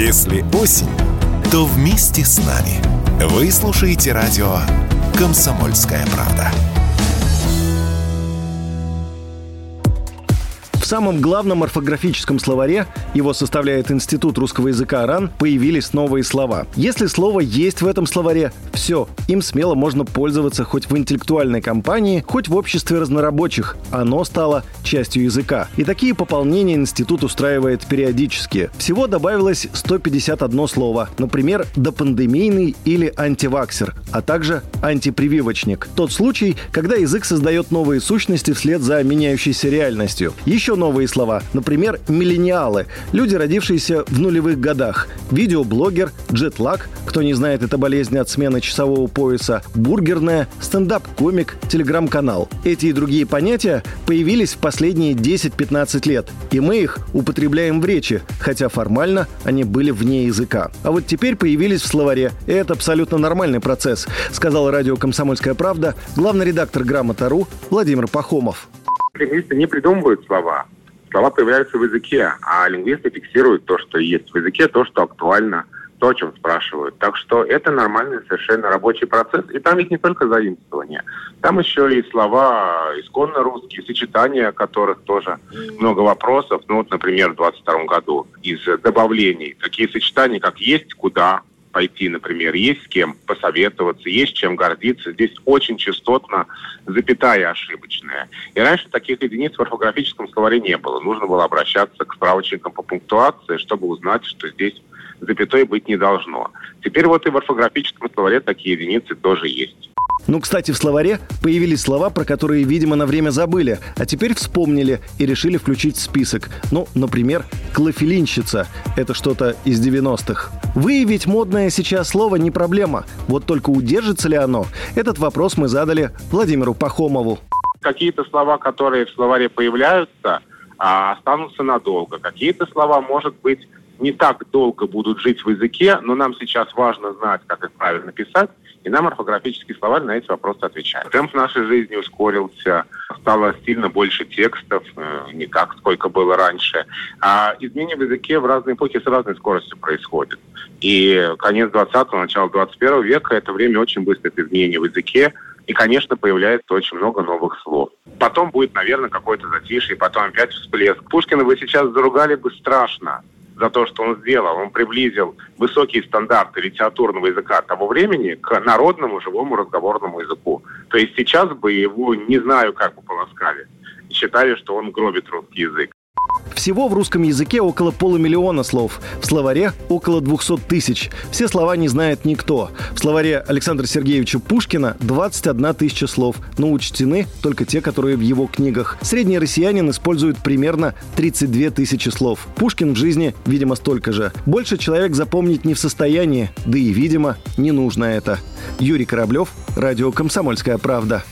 Если осень, то вместе с нами. Вы слушаете радио «Комсомольская правда». В самом главном орфографическом словаре, его составляет Институт русского языка РАН, появились новые слова. Если слово есть в этом словаре, все, им смело можно пользоваться хоть в интеллектуальной компании, хоть в обществе разнорабочих. Оно стало частью языка. И такие пополнения институт устраивает периодически. Всего добавилось 151 слово. Например, допандемийный или антиваксер, а также антипрививочник. Тот случай, когда язык создает новые сущности вслед за меняющейся реальностью. Еще новые слова. Например, миллениалы. Люди, родившиеся в нулевых годах. Видеоблогер, джетлаг, кто не знает, это болезнь от смены часового пояса, бургерная, стендап-комик, телеграм-канал. Эти и другие понятия появились в последние 10-15 лет, и мы их употребляем в речи, хотя формально они были вне языка. А вот теперь появились в словаре, и это абсолютно нормальный процесс, сказал радио «Комсомольская правда» главный редактор «Грамота.ру» Владимир Пахомов лингвисты не придумывают слова. Слова появляются в языке, а лингвисты фиксируют то, что есть в языке, то, что актуально, то, о чем спрашивают. Так что это нормальный совершенно рабочий процесс. И там ведь не только заимствование. Там еще и слова исконно русские, сочетания которых тоже много вопросов. Ну вот, например, в 22 году из добавлений такие сочетания, как «есть куда», пойти, например, есть с кем посоветоваться, есть чем гордиться. Здесь очень частотно запятая ошибочная. И раньше таких единиц в орфографическом словаре не было. Нужно было обращаться к справочникам по пунктуации, чтобы узнать, что здесь запятой быть не должно. Теперь вот и в орфографическом словаре такие единицы тоже есть. Ну, кстати, в словаре появились слова, про которые, видимо, на время забыли, а теперь вспомнили и решили включить в список. Ну, например, клофелинщица. Это что-то из 90-х. Выявить модное сейчас слово не проблема. Вот только удержится ли оно? Этот вопрос мы задали Владимиру Пахомову. Какие-то слова, которые в словаре появляются, а, останутся надолго. Какие-то слова, может быть, не так долго будут жить в языке, но нам сейчас важно знать, как их правильно писать, и нам орфографический словарь на эти вопросы отвечает. Темп нашей жизни ускорился, стало сильно больше текстов, э, не так, сколько было раньше. А изменения в языке в разные эпохи с разной скоростью происходят. И конец 20-го, начало 21 века – это время очень быстрых изменений в языке, и, конечно, появляется очень много новых слов. Потом будет, наверное, какое-то затишье, потом опять всплеск. Пушкина вы сейчас заругали бы страшно за то, что он сделал. Он приблизил высокие стандарты литературного языка того времени к народному живому разговорному языку. То есть сейчас бы его, не знаю, как бы полоскали. Считали, что он гробит русский язык. Всего в русском языке около полумиллиона слов. В словаре около 200 тысяч. Все слова не знает никто. В словаре Александра Сергеевича Пушкина 21 тысяча слов, но учтены только те, которые в его книгах. Средний россиянин использует примерно 32 тысячи слов. Пушкин в жизни, видимо, столько же. Больше человек запомнить не в состоянии, да и, видимо, не нужно это. Юрий Кораблев, Радио «Комсомольская правда».